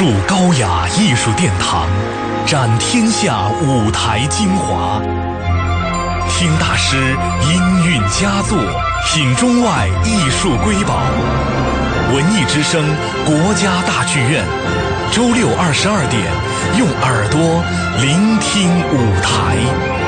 筑高雅艺术殿堂，展天下舞台精华。听大师音韵佳作，品中外艺术瑰宝。文艺之声，国家大剧院，周六二十二点，用耳朵聆听舞台。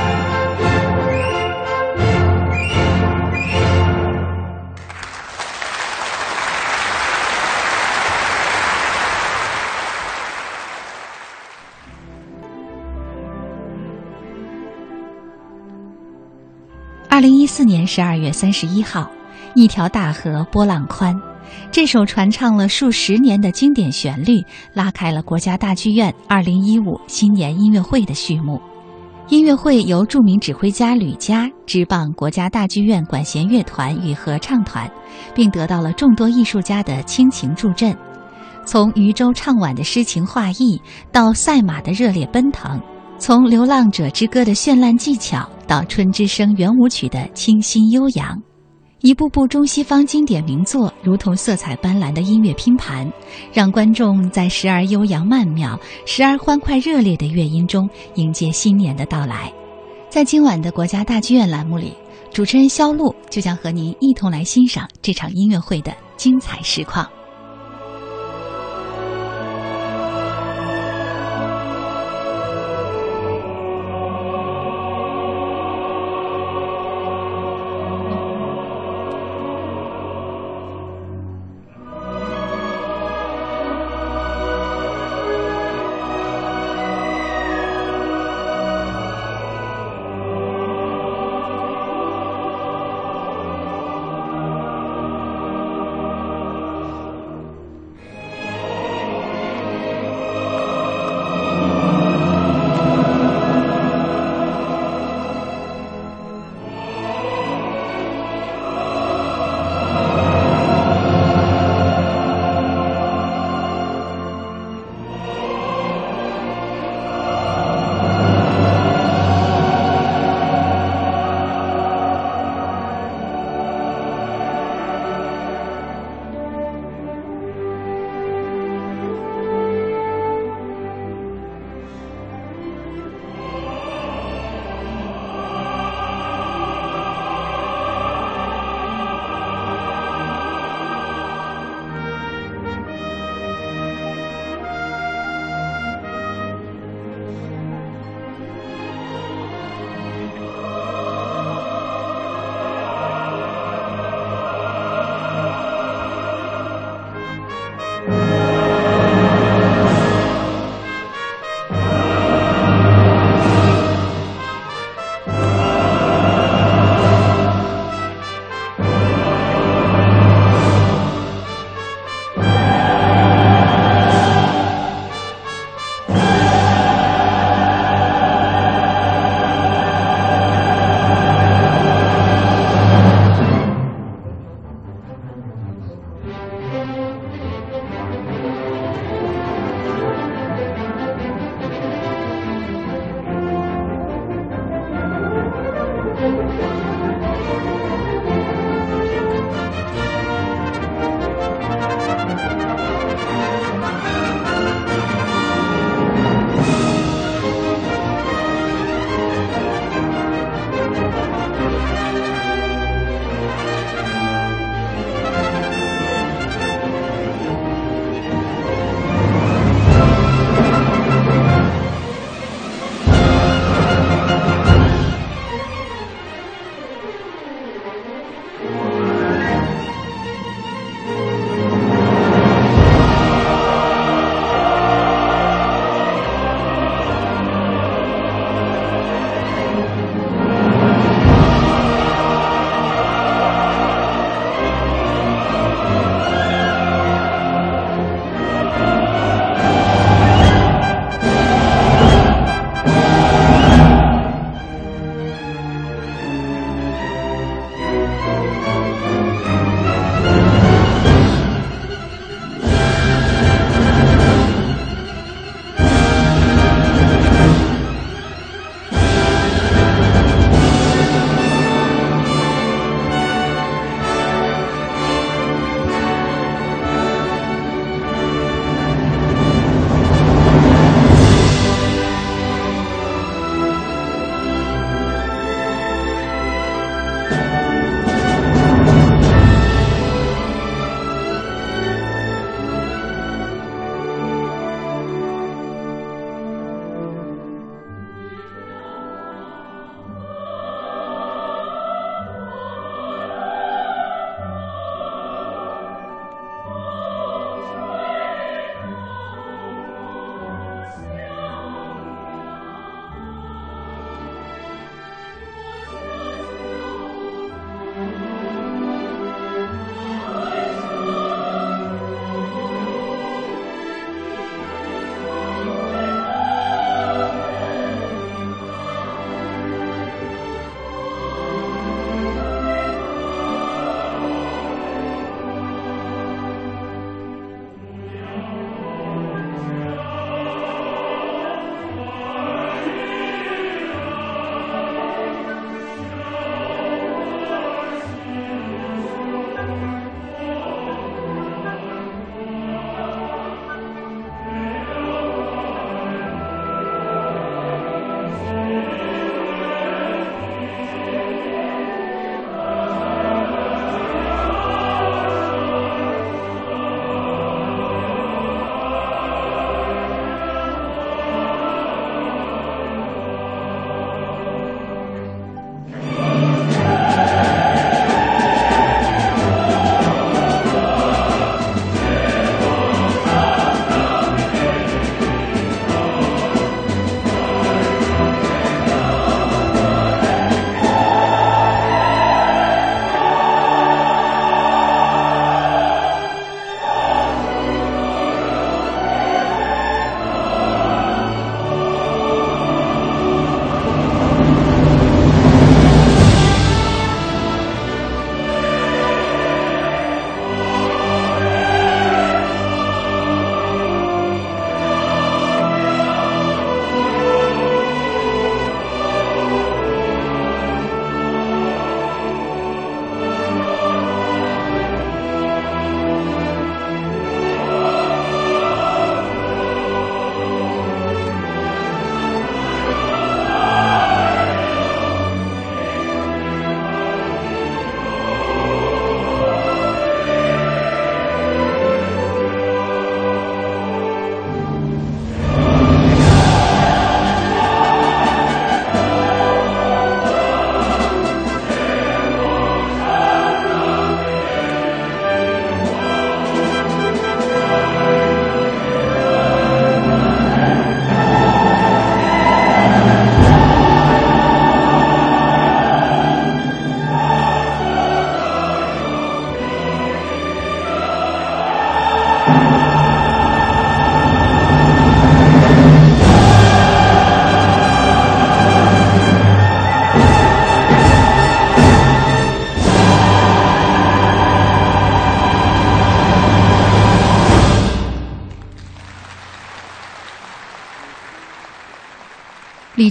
四年十二月三十一号，一条大河波浪宽。这首传唱了数十年的经典旋律，拉开了国家大剧院二零一五新年音乐会的序幕。音乐会由著名指挥家吕嘉执棒国家大剧院管弦乐团与合唱团，并得到了众多艺术家的倾情助阵。从渔舟唱晚的诗情画意，到赛马的热烈奔腾。从《流浪者之歌》的绚烂技巧到《春之声》圆舞曲的清新悠扬，一部部中西方经典名作如同色彩斑斓的音乐拼盘，让观众在时而悠扬曼妙、时而欢快热烈的乐音中迎接新年的到来。在今晚的国家大剧院栏目里，主持人肖璐就将和您一同来欣赏这场音乐会的精彩实况。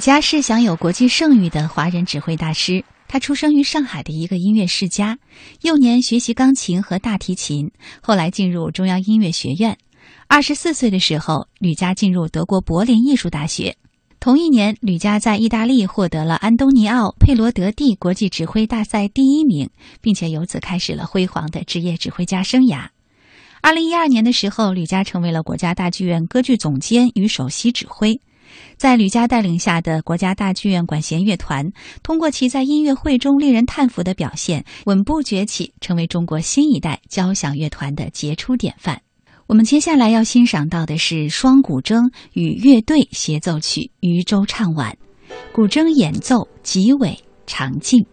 吕嘉是享有国际盛誉的华人指挥大师。他出生于上海的一个音乐世家，幼年学习钢琴和大提琴，后来进入中央音乐学院。二十四岁的时候，吕嘉进入德国柏林艺术大学。同一年，吕嘉在意大利获得了安东尼奥·佩罗德蒂国际指挥大赛第一名，并且由此开始了辉煌的职业指挥家生涯。二零一二年的时候，吕嘉成为了国家大剧院歌剧总监与首席指挥。在吕嘉带领下的国家大剧院管弦乐团，通过其在音乐会中令人叹服的表现，稳步崛起，成为中国新一代交响乐团的杰出典范。我们接下来要欣赏到的是双古筝与乐队协奏曲《渔舟唱晚》，古筝演奏吉伟长静。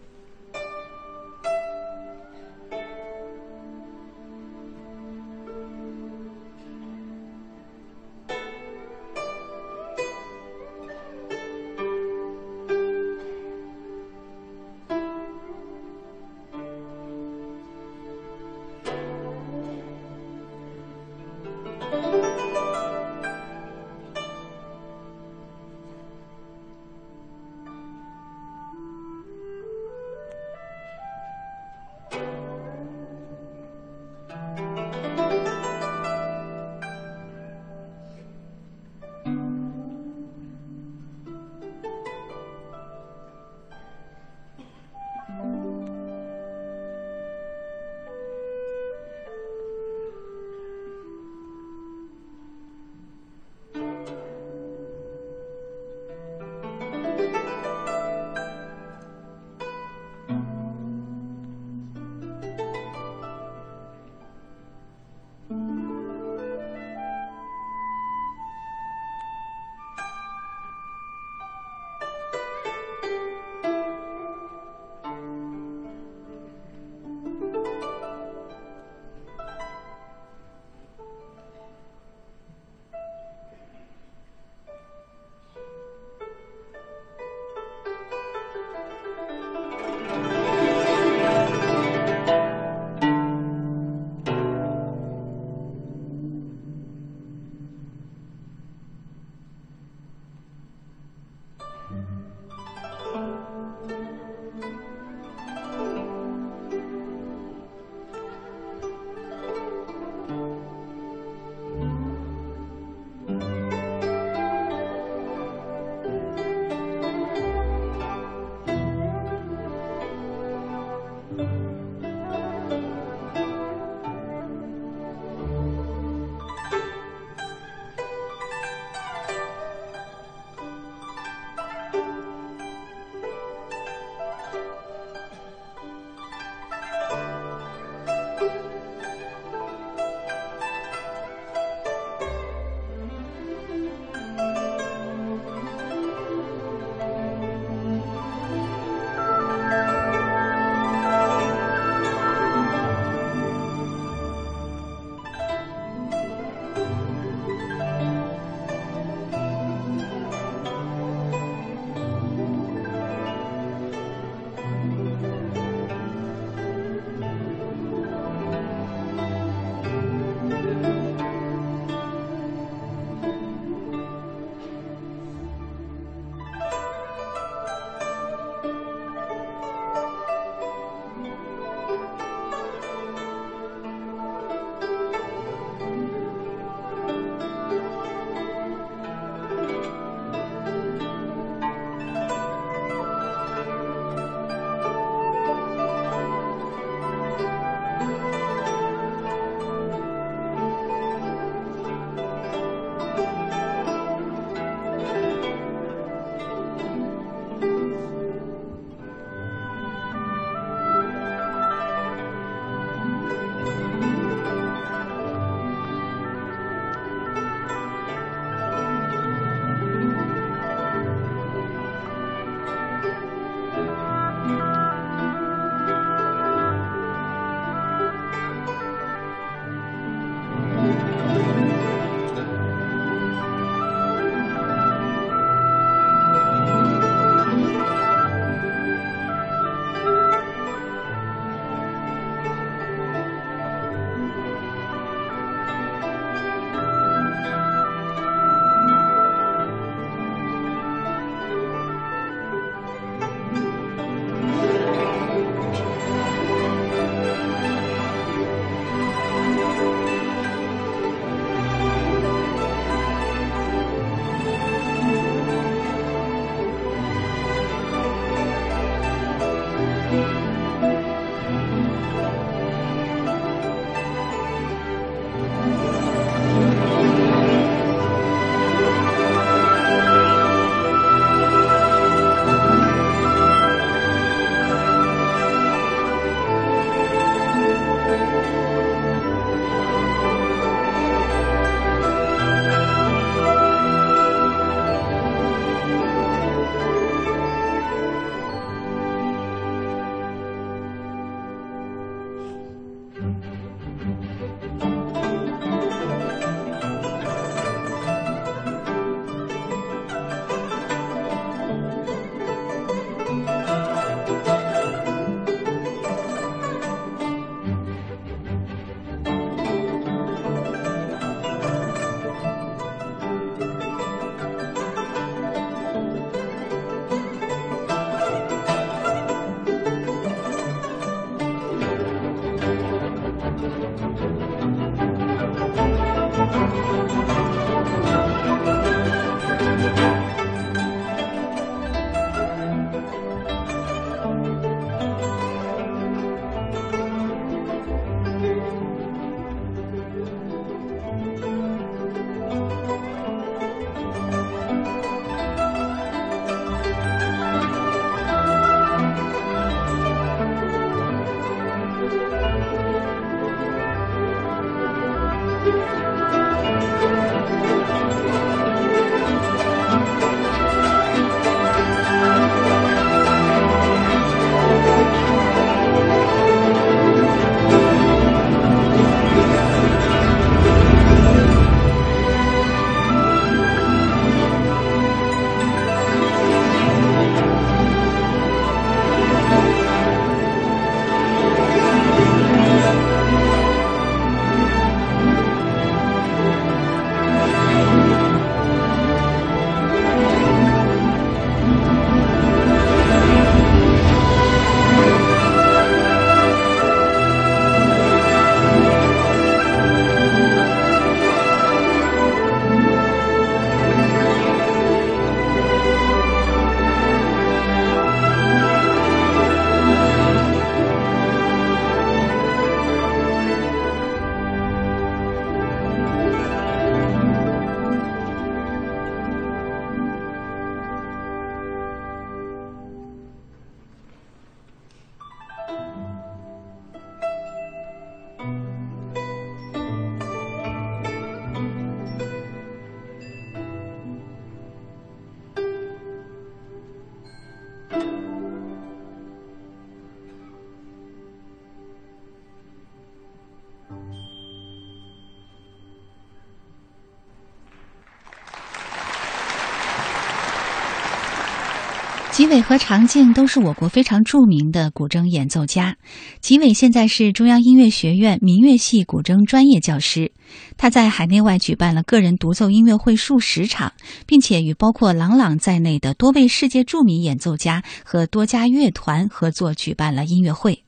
伟和常静都是我国非常著名的古筝演奏家。吉伟现在是中央音乐学院民乐系古筝专业教师，他在海内外举办了个人独奏音乐会数十场，并且与包括郎朗在内的多位世界著名演奏家和多家乐团合作举办了音乐会。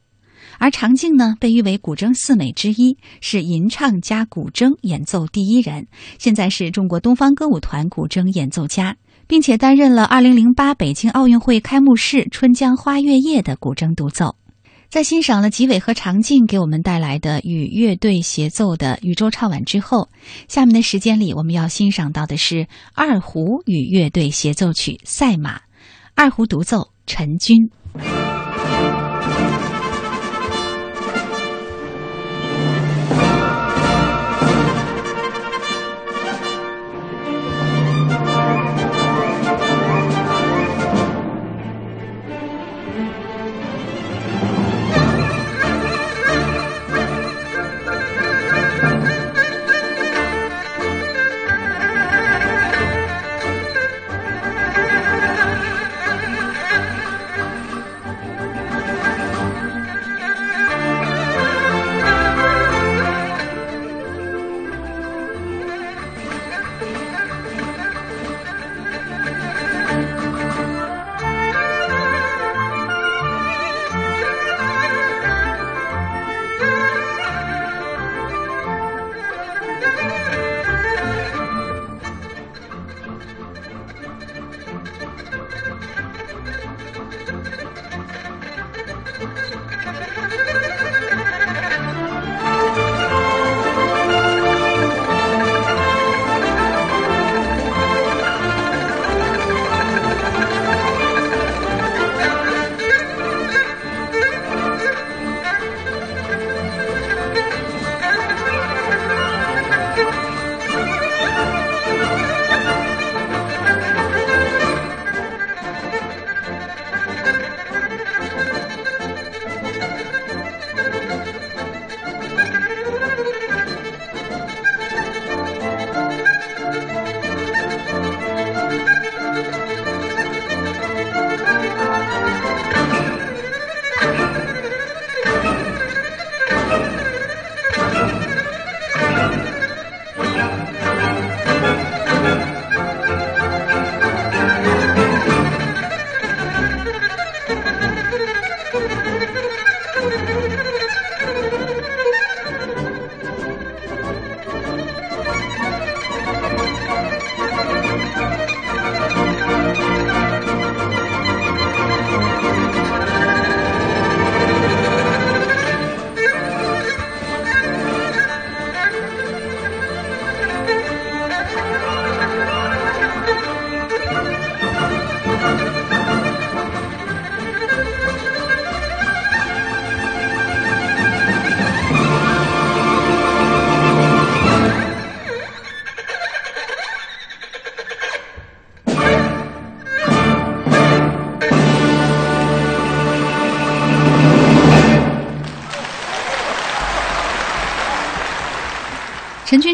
而常静呢，被誉为古筝四美之一，是吟唱加古筝演奏第一人，现在是中国东方歌舞团古筝演奏家。并且担任了二零零八北京奥运会开幕式《春江花月夜》的古筝独奏。在欣赏了吉伟和常静给我们带来的与乐队协奏的宇宙唱晚之后，下面的时间里我们要欣赏到的是二胡与乐队协奏曲《赛马》，二胡独奏陈军。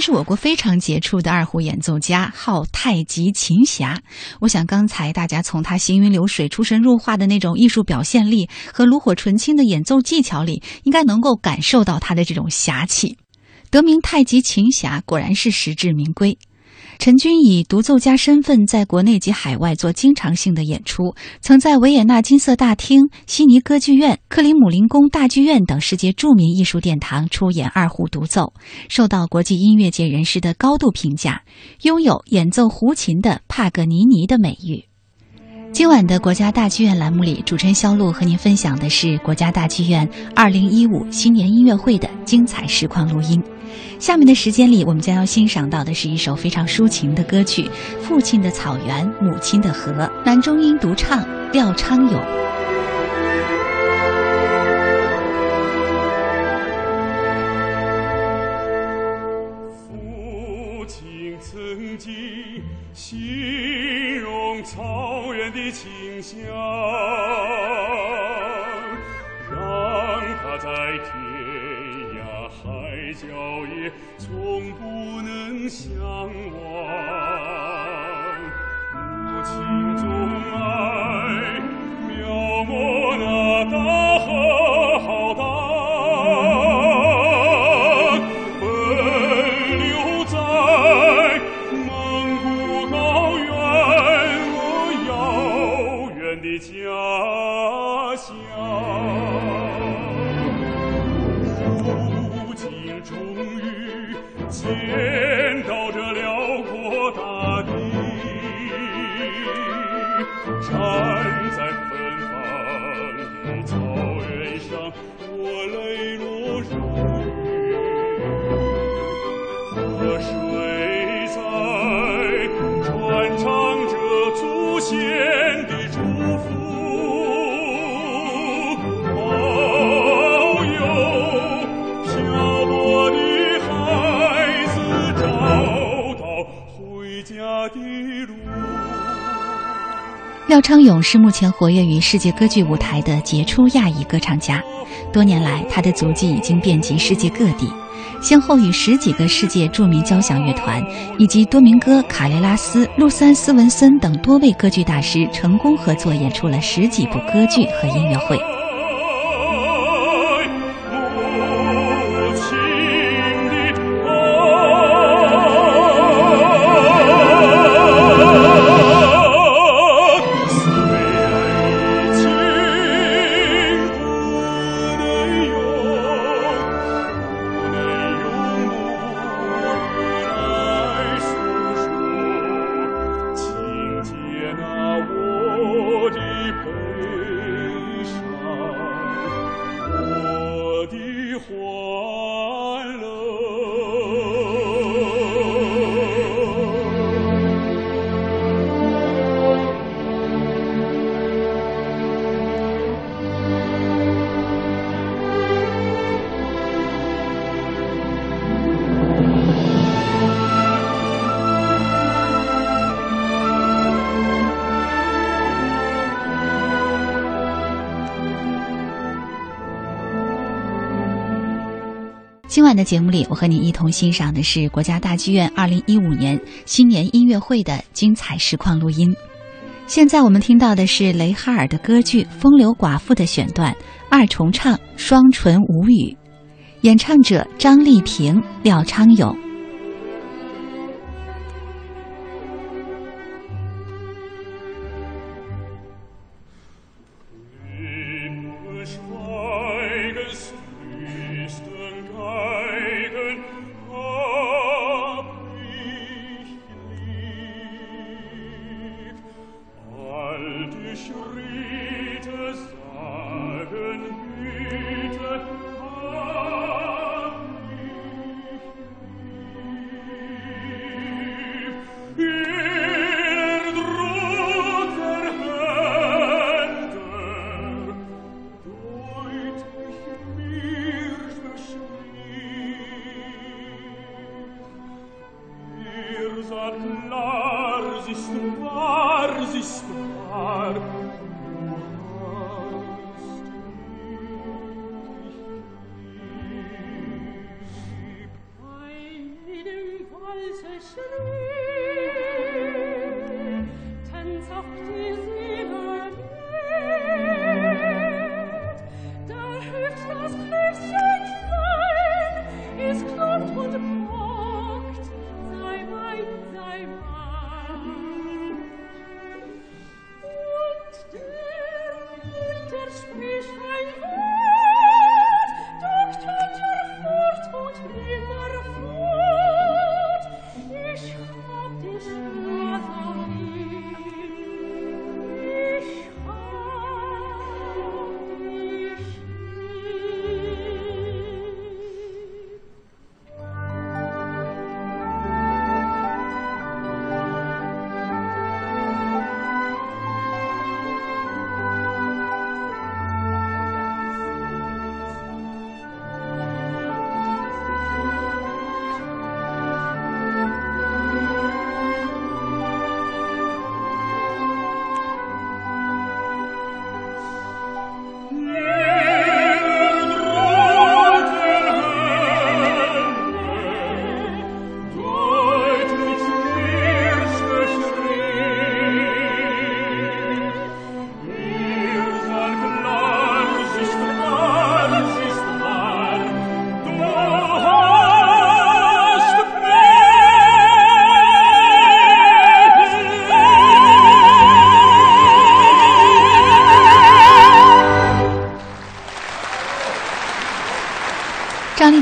是我国非常杰出的二胡演奏家，号太极琴侠。我想刚才大家从他行云流水、出神入化的那种艺术表现力和炉火纯青的演奏技巧里，应该能够感受到他的这种侠气。得名太极琴侠，果然是实至名归。陈军以独奏家身份在国内及海外做经常性的演出，曾在维也纳金色大厅、悉尼歌剧院、克里姆林宫大剧院等世界著名艺术殿堂出演二胡独奏，受到国际音乐界人士的高度评价，拥有演奏胡琴的帕格尼尼的美誉。今晚的国家大剧院栏目里，主持人肖璐和您分享的是国家大剧院2015新年音乐会的精彩实况录音。下面的时间里，我们将要欣赏到的是一首非常抒情的歌曲《父亲的草原，母亲的河》，男中音独唱，廖昌永。父亲曾经形容草原的清香，让他在脚也从不能相忘。廖昌永是目前活跃于世界歌剧舞台的杰出亚裔歌唱家，多年来他的足迹已经遍及世界各地，先后与十几个世界著名交响乐团以及多明戈·卡雷拉斯、路森·斯文森等多位歌剧大师成功合作演出了十几部歌剧和音乐会。今晚的节目里，我和你一同欣赏的是国家大剧院二零一五年新年音乐会的精彩实况录音。现在我们听到的是雷哈尔的歌剧《风流寡妇》的选段，二重唱，双唇无语，演唱者张丽萍、廖昌永。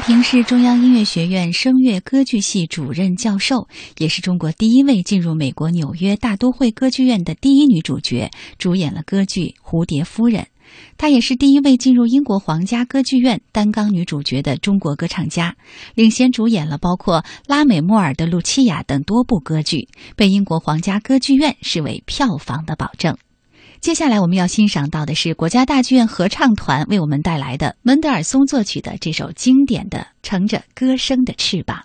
平是中央音乐学院声乐歌剧系主任教授，也是中国第一位进入美国纽约大都会歌剧院的第一女主角，主演了歌剧《蝴蝶夫人》。她也是第一位进入英国皇家歌剧院担纲女主角的中国歌唱家，领衔主演了包括拉美莫尔的《露琪亚》等多部歌剧，被英国皇家歌剧院视为票房的保证。接下来我们要欣赏到的是国家大剧院合唱团为我们带来的门德尔松作曲的这首经典的《乘着歌声的翅膀》。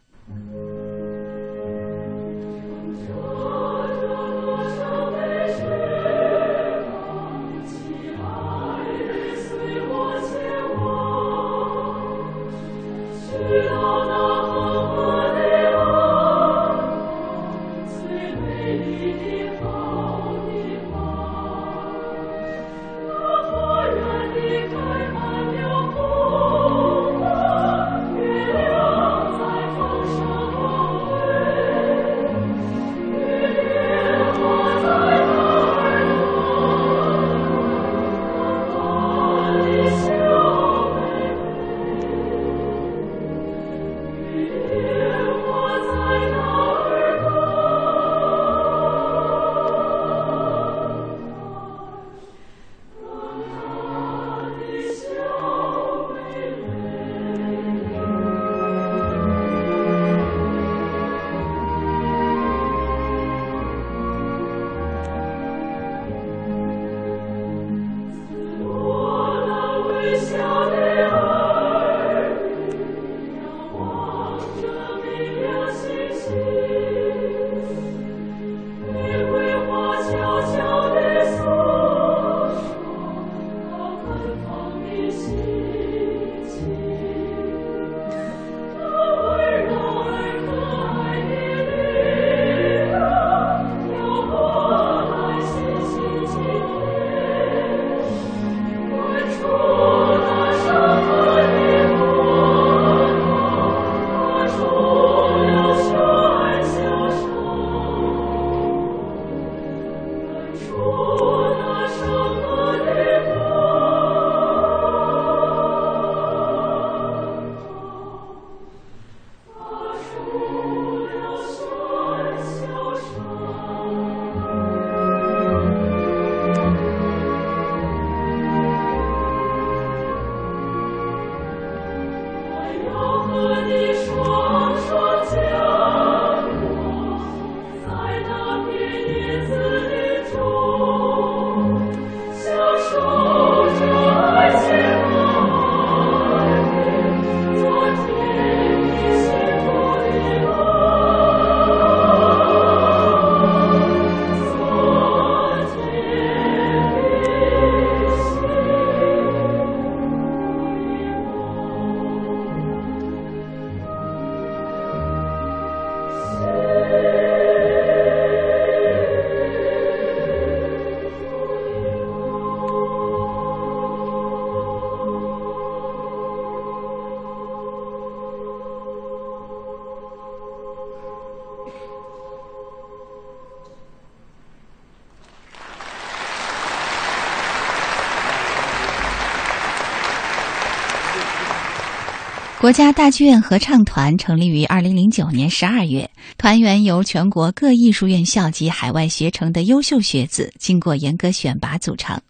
国家大剧院合唱团成立于二零零九年十二月，团员由全国各艺术院校及海外学成的优秀学子经过严格选拔组成。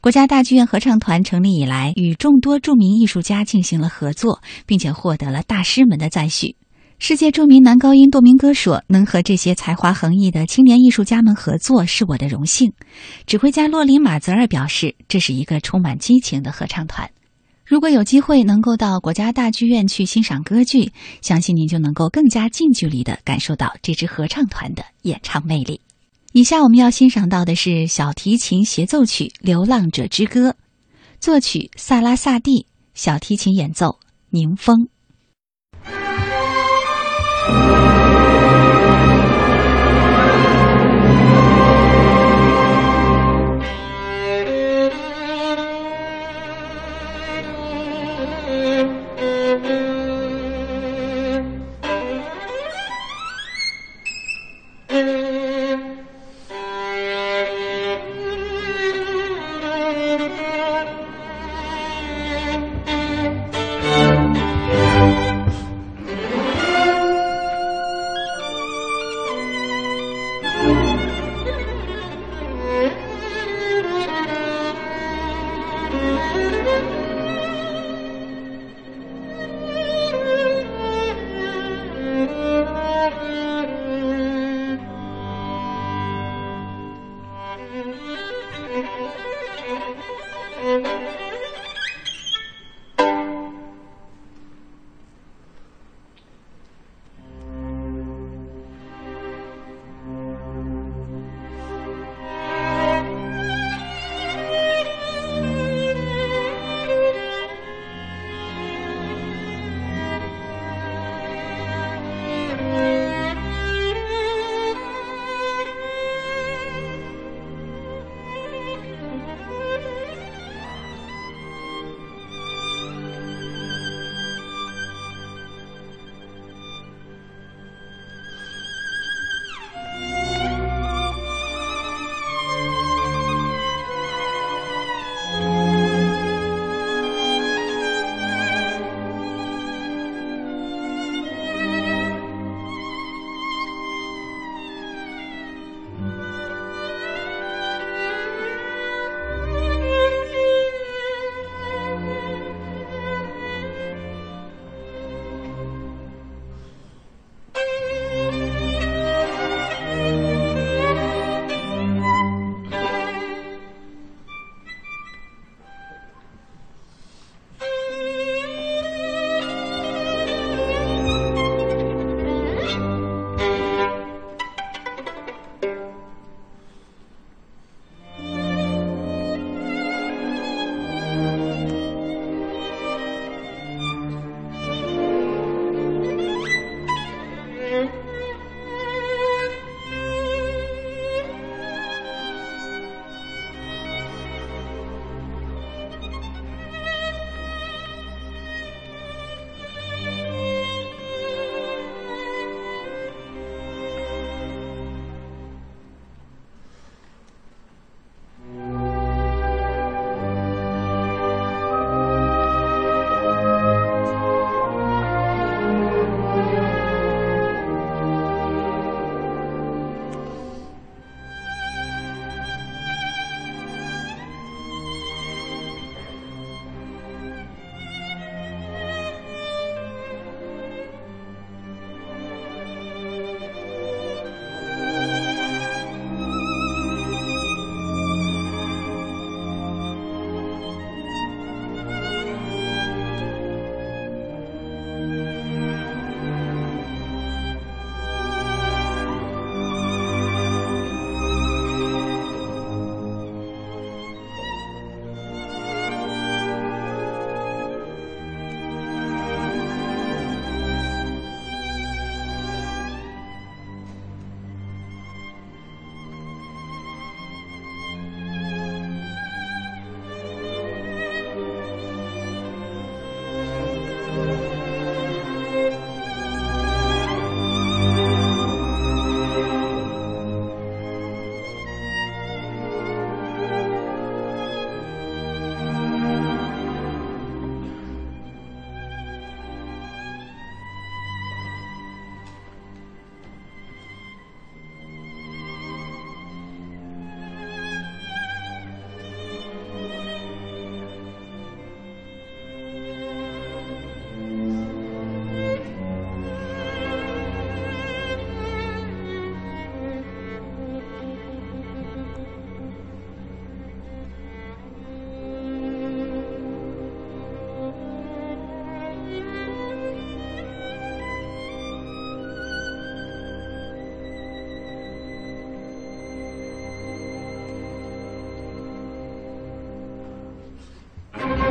国家大剧院合唱团成立以来，与众多著名艺术家进行了合作，并且获得了大师们的赞许。世界著名男高音多明戈说：“能和这些才华横溢的青年艺术家们合作是我的荣幸。”指挥家洛林马泽尔表示：“这是一个充满激情的合唱团。”如果有机会能够到国家大剧院去欣赏歌剧，相信您就能够更加近距离的感受到这支合唱团的演唱魅力。以下我们要欣赏到的是小提琴协奏曲《流浪者之歌》，作曲萨拉萨蒂，小提琴演奏宁峰。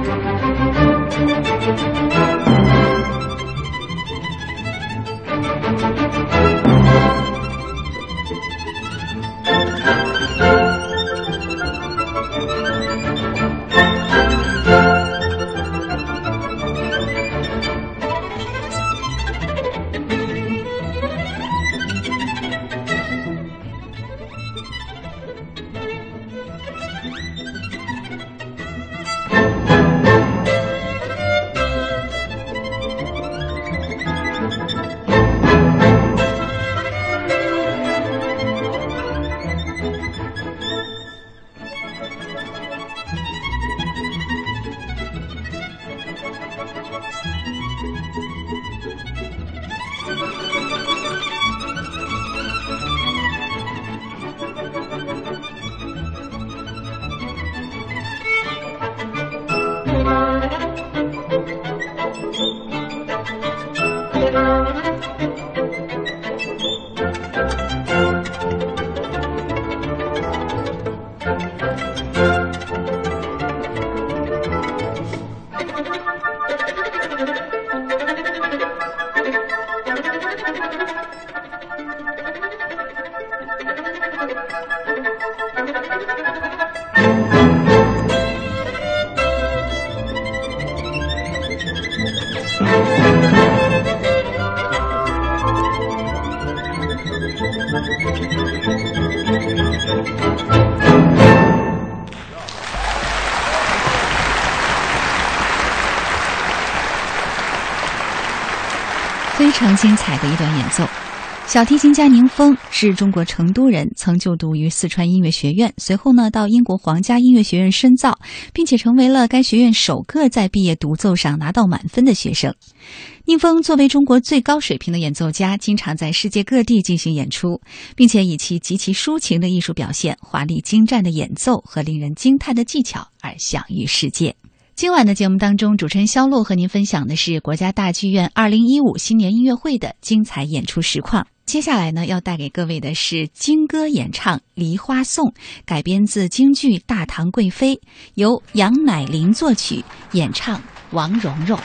Thank you. 精彩的一段演奏。小提琴家宁峰是中国成都人，曾就读于四川音乐学院，随后呢到英国皇家音乐学院深造，并且成为了该学院首个在毕业独奏上拿到满分的学生。宁峰作为中国最高水平的演奏家，经常在世界各地进行演出，并且以其极其抒情的艺术表现、华丽精湛的演奏和令人惊叹的技巧而享誉世界。今晚的节目当中，主持人肖璐和您分享的是国家大剧院二零一五新年音乐会的精彩演出实况。接下来呢，要带给各位的是京歌演唱《梨花颂》，改编自京剧《大唐贵妃》，由杨乃林作曲，演唱王蓉蓉。《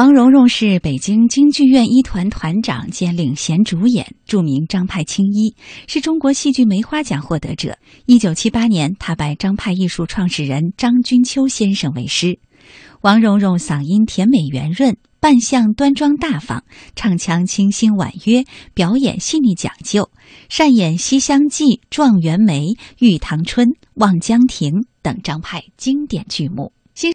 王蓉蓉是北京京剧院一团团长兼领衔主演，著名张派青衣，是中国戏剧梅花奖获得者。一九七八年，他拜张派艺术创始人张君秋先生为师。王蓉蓉嗓音甜美圆润，扮相端庄大方，唱腔清新婉约，表演细腻讲究，擅演《西厢记》《状元梅》《玉堂春》《望江亭》等张派经典剧目。